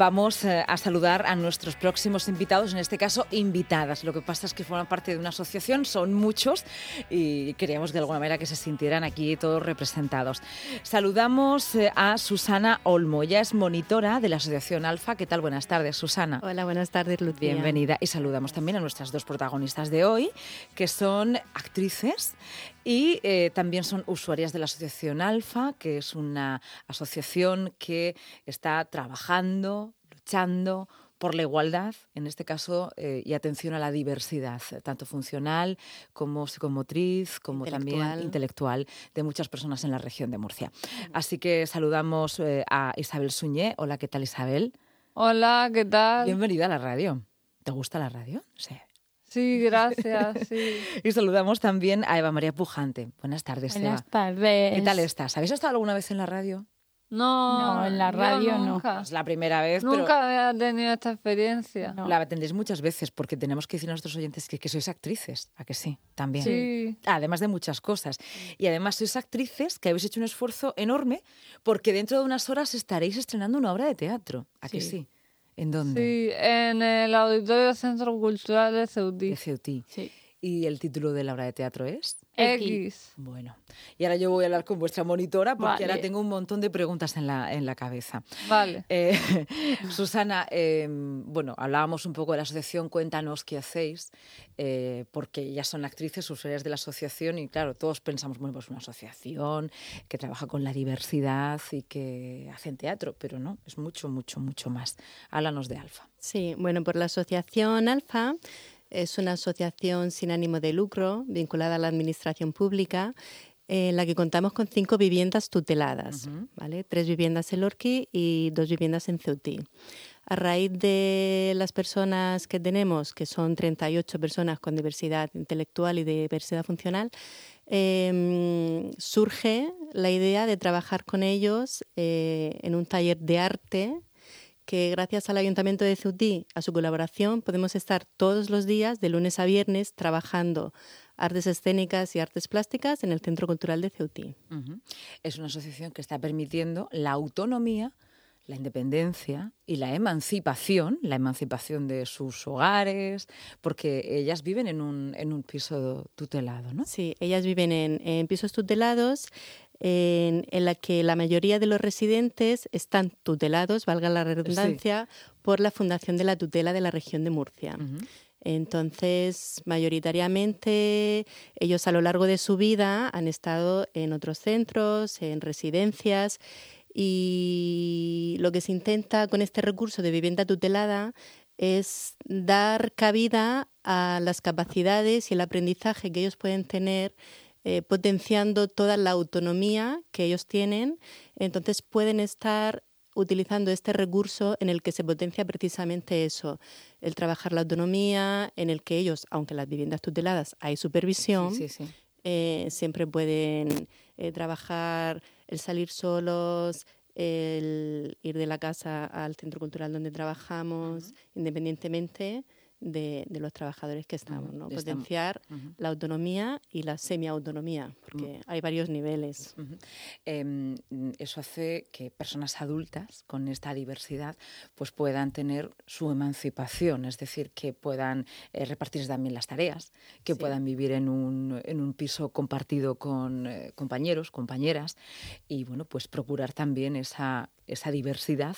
Vamos eh, a saludar a nuestros próximos invitados, en este caso invitadas. Lo que pasa es que forman parte de una asociación, son muchos y queríamos de alguna manera que se sintieran aquí todos representados. Saludamos eh, a Susana Olmo, ella es monitora de la Asociación Alfa. ¿Qué tal? Buenas tardes, Susana. Hola, buenas tardes, Lucía. Bienvenida. Y saludamos también a nuestras dos protagonistas de hoy, que son actrices y eh, también son usuarias de la Asociación Alfa, que es una asociación que está trabajando, luchando por la igualdad, en este caso, eh, y atención a la diversidad, tanto funcional como psicomotriz, como también intelectual, de muchas personas en la región de Murcia. Así que saludamos eh, a Isabel Suñé. Hola, ¿qué tal Isabel? Hola, ¿qué tal? Bienvenida a la radio. ¿Te gusta la radio? Sí. Sí, gracias. y saludamos también a Eva María Pujante. Buenas tardes, Buenas tardes. ¿Qué tal estás? ¿Habéis estado alguna vez en la radio? No, en la radio no. Es la primera vez. Nunca he tenido esta experiencia. La tendréis muchas veces porque tenemos que decir a nuestros oyentes que, que sois actrices, ¿a que sí? También. Sí. Además de muchas cosas. Y además sois actrices que habéis hecho un esfuerzo enorme porque dentro de unas horas estaréis estrenando una obra de teatro, ¿a que sí? ¿En dónde? Sí, en el Auditorio Centro Cultural de Ceutí. De Ceutí. Sí. ¿Y el título de la obra de teatro es? X. Bueno, y ahora yo voy a hablar con vuestra monitora porque ahora tengo un montón de preguntas en la, en la cabeza. Vale. Eh, Susana, em, bueno, hablábamos un poco de la asociación, cuéntanos qué hacéis, eh, porque ellas son actrices, usuarias de la asociación y claro, todos pensamos, bueno, pues una asociación que trabaja con la diversidad y que hacen teatro, pero no, es mucho, mucho, mucho más. Háblanos de Alfa. Sí, bueno, por la asociación Alfa es una asociación sin ánimo de lucro vinculada a la administración pública en la que contamos con cinco viviendas tuteladas, ¿vale? tres viviendas en Lorqui y dos viviendas en Ceutí. A raíz de las personas que tenemos, que son 38 personas con diversidad intelectual y diversidad funcional, em, surge la idea de trabajar con ellos eh, en un taller de arte que gracias al Ayuntamiento de Ceutí, a su colaboración, podemos estar todos los días, de lunes a viernes, trabajando artes escénicas y artes plásticas en el Centro Cultural de Ceutí. Es una asociación que está permitiendo la autonomía la independencia y la emancipación, la emancipación de sus hogares, porque ellas viven en un, en un piso tutelado, ¿no? Sí, ellas viven en, en pisos tutelados en, la que la mayoría de los residentes están tutelados, valga la redundancia, por la Fundación de la Tutela de la región de Murcia. Entonces, mayoritariamente, ellos a lo largo de su vida han estado en otros centros, en residencias, y lo que se intenta con este recurso de vivienda tutelada es dar cabida a las capacidades y el aprendizaje que ellos pueden tener eh, potenciando toda la autonomía que ellos tienen, entonces pueden estar utilizando este recurso en el que se potencia precisamente eso, el trabajar la autonomía, en el que ellos, aunque las viviendas tuteladas hay supervisión, eh, siempre pueden eh, trabajar el salir solos, el ir de la casa al centro cultural donde trabajamos, independientemente de, los trabajadores que estamos, ¿no? Potenciar la autonomía y la semiautonomía, porque hay varios niveles. Em, eso hace que personas adultas con esta diversidad pues puedan tener su emancipación, es decir, que puedan eh, repartirse también las tareas, que puedan vivir en un, en un piso compartido con eh, compañeros, compañeras, y bueno, pues procurar también esa, esa diversidad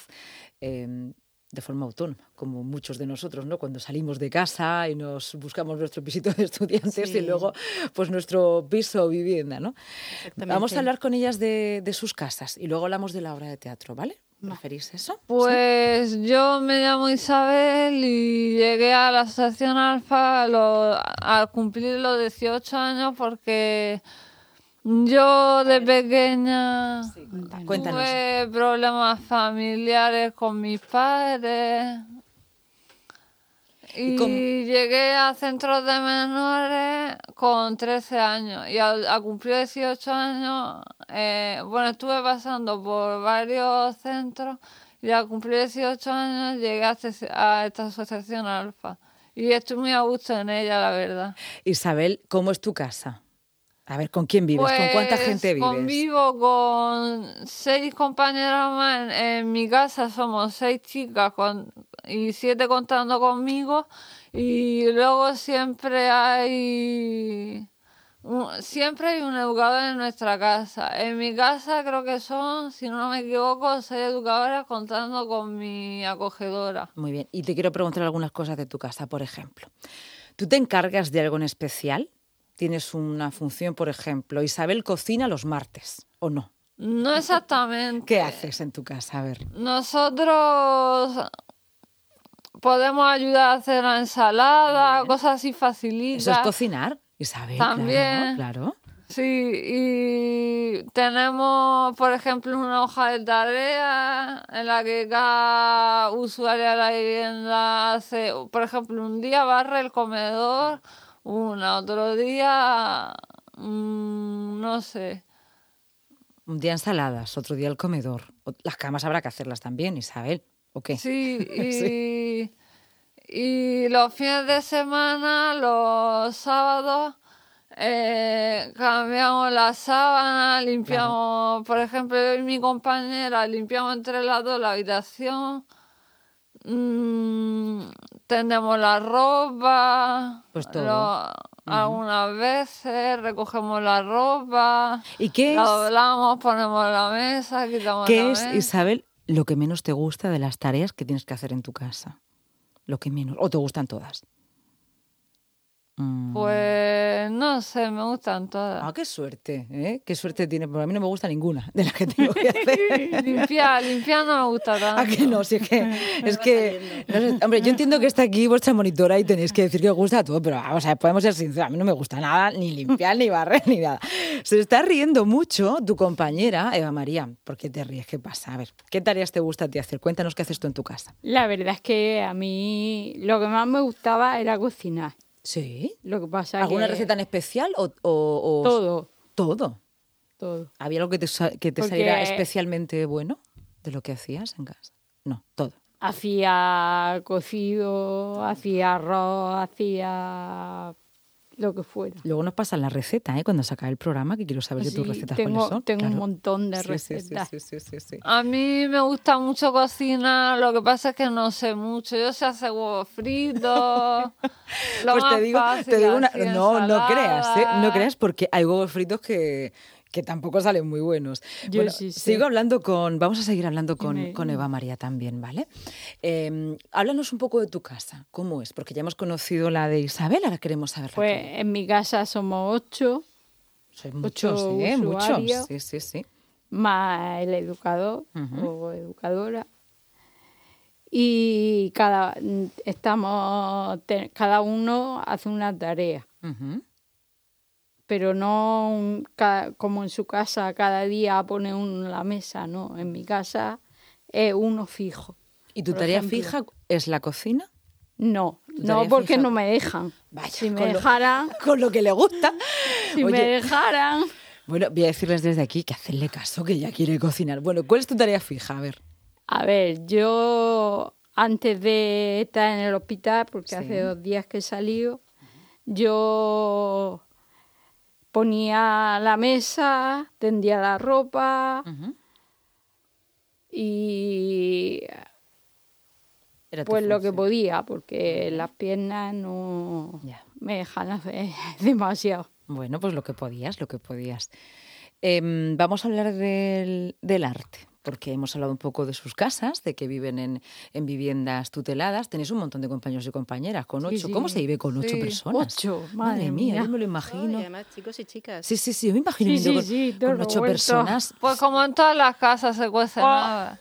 em, de forma autónoma, como muchos de nosotros, ¿no? Cuando salimos de casa y nos buscamos nuestro pisito de estudiantes y luego pues nuestro piso o vivienda, ¿no? Vamos a hablar con ellas de, sus casas y luego hablamos de la obra de teatro, ¿vale? ¿Preferís eso? Pues yo me llamo Isabel y llegué a la Asociación Alfa al cumplir los 18 años porque yo de pequeña tuve problemas familiares con mis padres. Y, llegué a centros de menores con 13 años. Y a, cumplir 18 años, eh, bueno, estuve pasando por varios centros y a cumplir 18 años llegué a, a esta asociación Alfa. Y estoy muy a gusto en ella, la verdad. Isabel, ¿cómo es tu casa? A ver, ¿con quién vives? ¿Con cuánta Pues, gente vives? Convivo con seis compañeras más. En, en mi casa somos seis chicas con, y siete contando conmigo. Y luego siempre hay. siempre hay un educador en nuestra casa. En mi casa creo que son, si no me equivoco, seis educadoras contando con mi acogedora. Muy bien. Y te quiero preguntar algunas cosas de tu casa, por ejemplo. ¿Tú te encargas de algo en especial? ¿Tienes una función, por ejemplo, Isabel cocina los martes o no? No exactamente. ¿Qué haces en tu casa? A ver. Nosotros podemos ayudar a hacer la ensalada, cosas así facilitas. ¿Eso es cocinar, Isabel? También. Claro, claro. Sí, y tenemos, por ejemplo, una hoja de tarea en la que cada usuario de la vivienda hace, por ejemplo, un día barre el comedor, una, otro día, mm, no sé. Un día ensaladas, otro día el comedor. Las camas habrá que hacerlas también, Isabel. ¿O qué? Sí, y, y los fines de semana, los sábados, eh, cambiamos la sábana, limpiamos, por ejemplo, yo y mi compañera limpiamos entre las dos la habitación, mm, tendemos la ropa, Pues todo. lo- algunas veces recogemos la ropa, ¿Y qué la doblamos, ponemos la mesa, quitamos la qué es, mesa. Isabel, lo que menos te gusta de las tareas que tienes que hacer en tu casa? Lo que menos. ¿O te gustan todas? Mm. Pues no sé, me gustan todas. Ah, qué suerte, ¿eh? Qué suerte tiene, porque a mí no me gusta ninguna de las que tengo que hacer. Limpiar, limpiar no me gusta tanto. ¿A que no? Si es que, es que no sé, hombre, yo entiendo que está aquí vuestra monitora y tenéis que decir que os gusta todo, pero vamos a ver, podemos ser sinceros, a mí no me gusta nada, ni limpiar, ni barrer, ni nada. Se está riendo mucho tu compañera, Eva María. ¿Por qué te ríes? ¿Qué pasa? A ver, ¿qué tareas te gusta a ti hacer? Cuéntanos qué haces tú en tu casa. La verdad es que a mí lo que más me gustaba era cocinar. ¿Sí? Lo que pasa ¿Alguna que receta en especial o, o- o- todo, Todo. todo. ¿Había algo que te, sa- que te Porque- saliera especialmente bueno de lo que hacías en casa? No, todo. Hacía cocido, hacía arroz, hacía lo que fuera. Luego nos pasan la receta, ¿eh? Cuando se acabe el programa, que quiero saber de tus recetas tengo, cuáles son. tengo un montón de Sí, sí, sí, recetas. sí, sí, sí, sí. A mí me gusta mucho cocinar, lo que pasa es que no sé mucho. Yo sé hacer huevos fritos. lo Pues más te digo, fácil, te digo una... No, no creas, ¿eh? No creas porque hay huevos fritos que, que tampoco salen muy buenos. Yo Bueno, sí sé. sigo hablando con... Vamos a seguir hablando con, con Eva María también, ¿vale? Eh, háblanos un poco de tu casa. ¿Cómo es? Porque ya hemos conocido la de Isabel, ahora queremos saber Pues en mi casa somos ocho, muchos, ocho ¿eh? Muchos. Sí, sí, sí. más el educador o educadora. Y cada estamos cada uno hace una tarea. Pero no un- como en su casa cada día pone uno en la mesa, no, en mi casa es uno fijo. ¿Y tu tarea ejemplo. fija es la cocina? No, no porque fija. no me dejan. Vaya, si me con lo- dejaran, Con lo que le gusta. si Oye, me dejaran, Bueno, voy a decirles desde aquí que hacerle caso, que ya quiere cocinar. Bueno, ¿cuál es tu tarea fija? A ver. A ver, yo antes de estar en el hospital, porque Sí. hace dos días que he salido, yo ponía la mesa, tendía la ropa y Era pues lo que podía, porque las piernas no Ya. me dejan hacer demasiado. Bueno, pues lo que podías, lo que podías. Em, vamos a hablar del, del arte, porque hemos hablado un poco de sus casas, de que viven en, en viviendas tuteladas. Tenéis un montón de compañeros y compañeras, con ocho. sí. ¿Cómo se vive con ocho Sí, personas? ocho, madre, madre mía, mía. yo me lo Y imagino. además, chicos y chicas. Sí, sí, sí, yo me imagino Sí, viviendo sí, con, sí, todo con ocho personas. Pues como en todas las casas se cuece Oh. nada.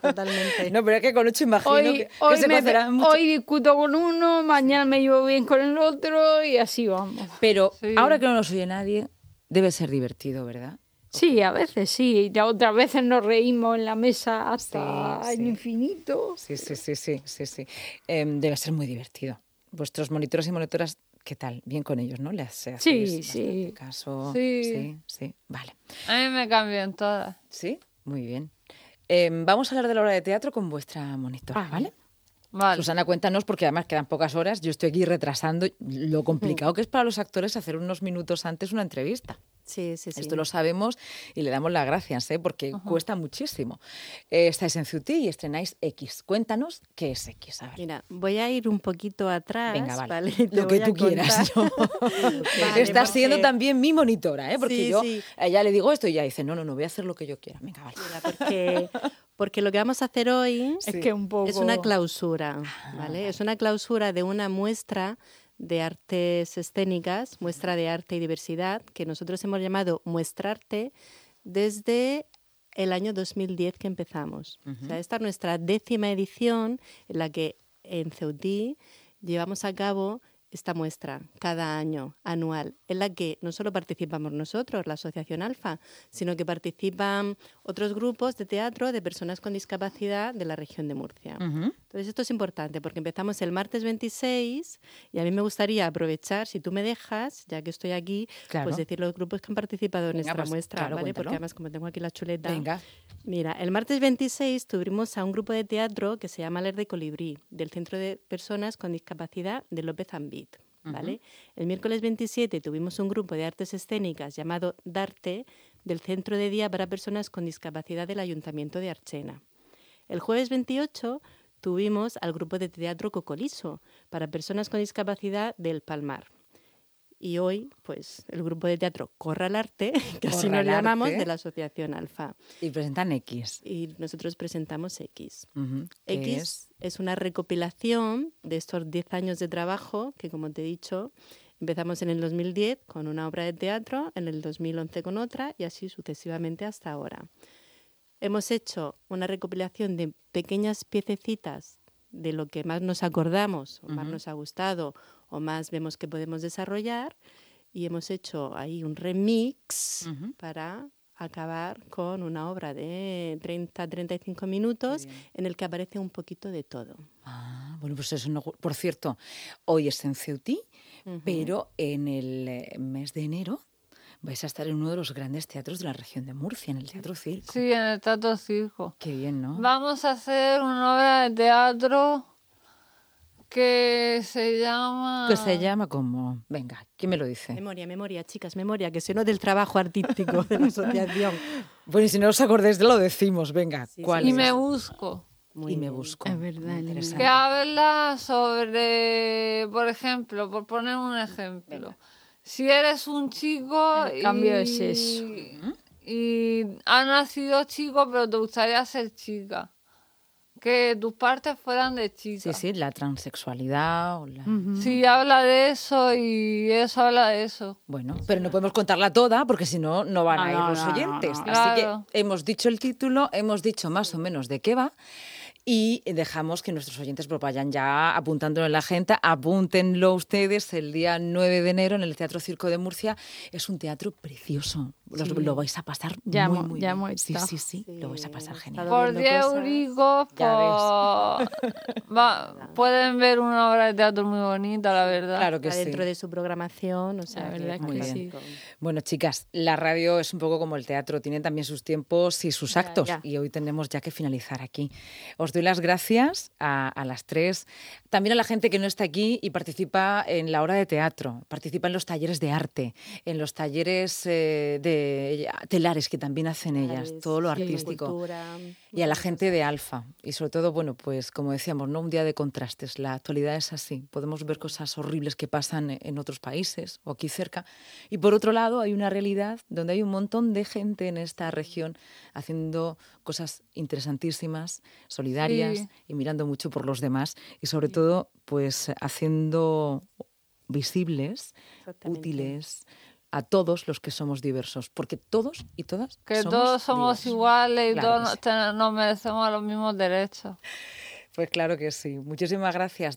Totalmente. No, pero es que con ocho imagino Hoy, que, se me- cocerán mucho. hoy discuto con uno, mañana me llevo bien con el otro y así vamos. Pero Sí. ahora que no nos oye nadie, debe ser divertido, ¿verdad? Sí, a veces sí. Y otras veces nos reímos en la mesa hasta Sí, el sí. infinito. Sí, sí, sí, sí, sí, sí. Em, debe ser muy divertido. Vuestros monitores y monitoras, ¿qué tal? Bien con ellos, ¿no? Les Sí, sí. caso. Sí. sí, sí. Vale. A mí me cambian todas. Sí, muy bien. Em, vamos a hablar de la obra de teatro con vuestra monitora, Ah, ¿vale? Vale. Susana, cuéntanos, porque además quedan pocas horas, yo estoy aquí retrasando lo complicado que es para los actores hacer unos minutos antes una entrevista. Sí, sí, sí. Esto lo sabemos y le damos las gracias, ¿eh? porque cuesta muchísimo. Eh, estáis en Ciutí y estrenáis X. Cuéntanos qué es X. A ver. Mira, voy a ir un poquito atrás. Venga, vale. Lo que tú quieras. yo. Vale, Estás siendo también mi monitora, ¿eh? porque Sí, yo sí. a ella le digo esto y ella dice, no, no, no, voy a hacer lo que yo quiera. Venga, vale. Mira, porque, porque lo que vamos a hacer hoy Es que un poco... es una clausura, ¿vale? Es una clausura de una muestra de artes escénicas, muestra de arte y diversidad, que nosotros hemos llamado Muestrarte desde el año 2010 que empezamos. O sea, esta es nuestra décima edición en la que en Ceutí llevamos a cabo esta muestra cada año, anual, en la que no solo participamos nosotros, la Asociación Alfa, sino que participan otros grupos de teatro de personas con discapacidad de la región de Murcia. Entonces esto es importante porque empezamos el martes 26 y a mí me gustaría aprovechar, si tú me dejas, ya que estoy aquí, Claro. pues decir los grupos que han participado en Venga, nuestra pues, muestra, claro, ¿vale? Porque además como tengo aquí la chuleta. Venga. Mira, el martes 26 tuvimos a un grupo de teatro que se llama Aler de Colibrí, del Centro de Personas con Discapacidad de López Ambit. El miércoles 27 tuvimos un grupo de artes escénicas llamado Darte, del Centro de Día para Personas con Discapacidad del Ayuntamiento de Archena. El jueves 28 tuvimos al grupo de teatro Cocoliso, para personas con discapacidad del Palmar. Y hoy, pues, el grupo de teatro Corra al Arte, que así nos llamamos, de la Asociación Alfa Y presentan X. y nosotros presentamos X. Ujú. ¿Qué X es? es? una recopilación de estos 10 años de trabajo que, como te he dicho, empezamos en el 2010 con una obra de teatro, en el 2011 con otra y así sucesivamente hasta ahora. Hemos hecho una recopilación de pequeñas piececitas de lo que más nos acordamos o más nos ha gustado o más vemos que podemos desarrollar y hemos hecho ahí un remix para acabar con una obra de 30-35 minutos en el que aparece un poquito de todo. Ah, bueno, pues eso no. Por cierto, hoy es en Ceutí, pero en el eh, mes de enero vais a estar en uno de los grandes teatros de la región de Murcia, en el Teatro Circo. Sí, en el Teatro Circo. Qué bien, ¿no? Vamos a hacer una obra de teatro que se llama... Que se llama como. Venga, ¿quién me lo dice? Memoria, memoria, chicas, memoria, que se no del trabajo artístico de la asociación. Bueno, y si no os acordáis de lo decimos, venga, Sí, ¿cuál Y es? me busco. Muy y me busco. Es verdad, interesante. Que habla sobre, por ejemplo, por poner un ejemplo, si eres un chico El cambio de y, sexo. y has nacido chico pero te gustaría ser chica, que tus partes fueran de chica. Sí, sí, la transexualidad. o la- Sí, habla de eso y eso habla de eso. Bueno, pero no podemos contarla toda porque si no, no van No, a ir no, los no, no, oyentes. no. Así Claro. que hemos dicho el título, hemos dicho más o menos de qué va y dejamos que nuestros oyentes pues, ya apuntándolo en la agenda. Apúntenlo ustedes el día 9 de enero en el Teatro Circo de Murcia. Es un teatro precioso. Los- Sí. Lo vais a pasar Ya muy, muy ya bien. Sí, estado. sí, sí, lo vais a pasar genial. Por viendo 10 cosas. euricos pueden ver una obra de teatro muy bonita, la verdad. Claro que Está sí. dentro de su programación, o sea, La verdad que sí. fantástico. Bueno, chicas, la radio es un poco como el teatro, tiene también sus tiempos y sus Ya, actos ya. y hoy tenemos ya que finalizar aquí. Os doy las gracias a, a las tres, también a la gente que no está aquí y participa en la hora de teatro, participa en los talleres de arte, en los talleres eh, de telares que también hacen ellas, Telares, todo lo artístico. cultura, Y a la gente de Alfa. Y sobre todo, bueno, pues como decíamos, ¿no? Un día de contrastes. La actualidad es así. Podemos ver cosas horribles que pasan e- en otros países o aquí cerca. Y por otro lado, hay una realidad donde hay un montón de gente en esta región haciendo cosas interesantísimas, solidarias Sí. y mirando mucho por los demás. Y sobre todo, pues haciendo visibles, útiles a todos los que somos diversos. Porque todos y todas Que somos todos somos diversos. iguales y Claro todos sí. nos merecemos los mismos derechos. Pues claro que sí. Muchísimas gracias.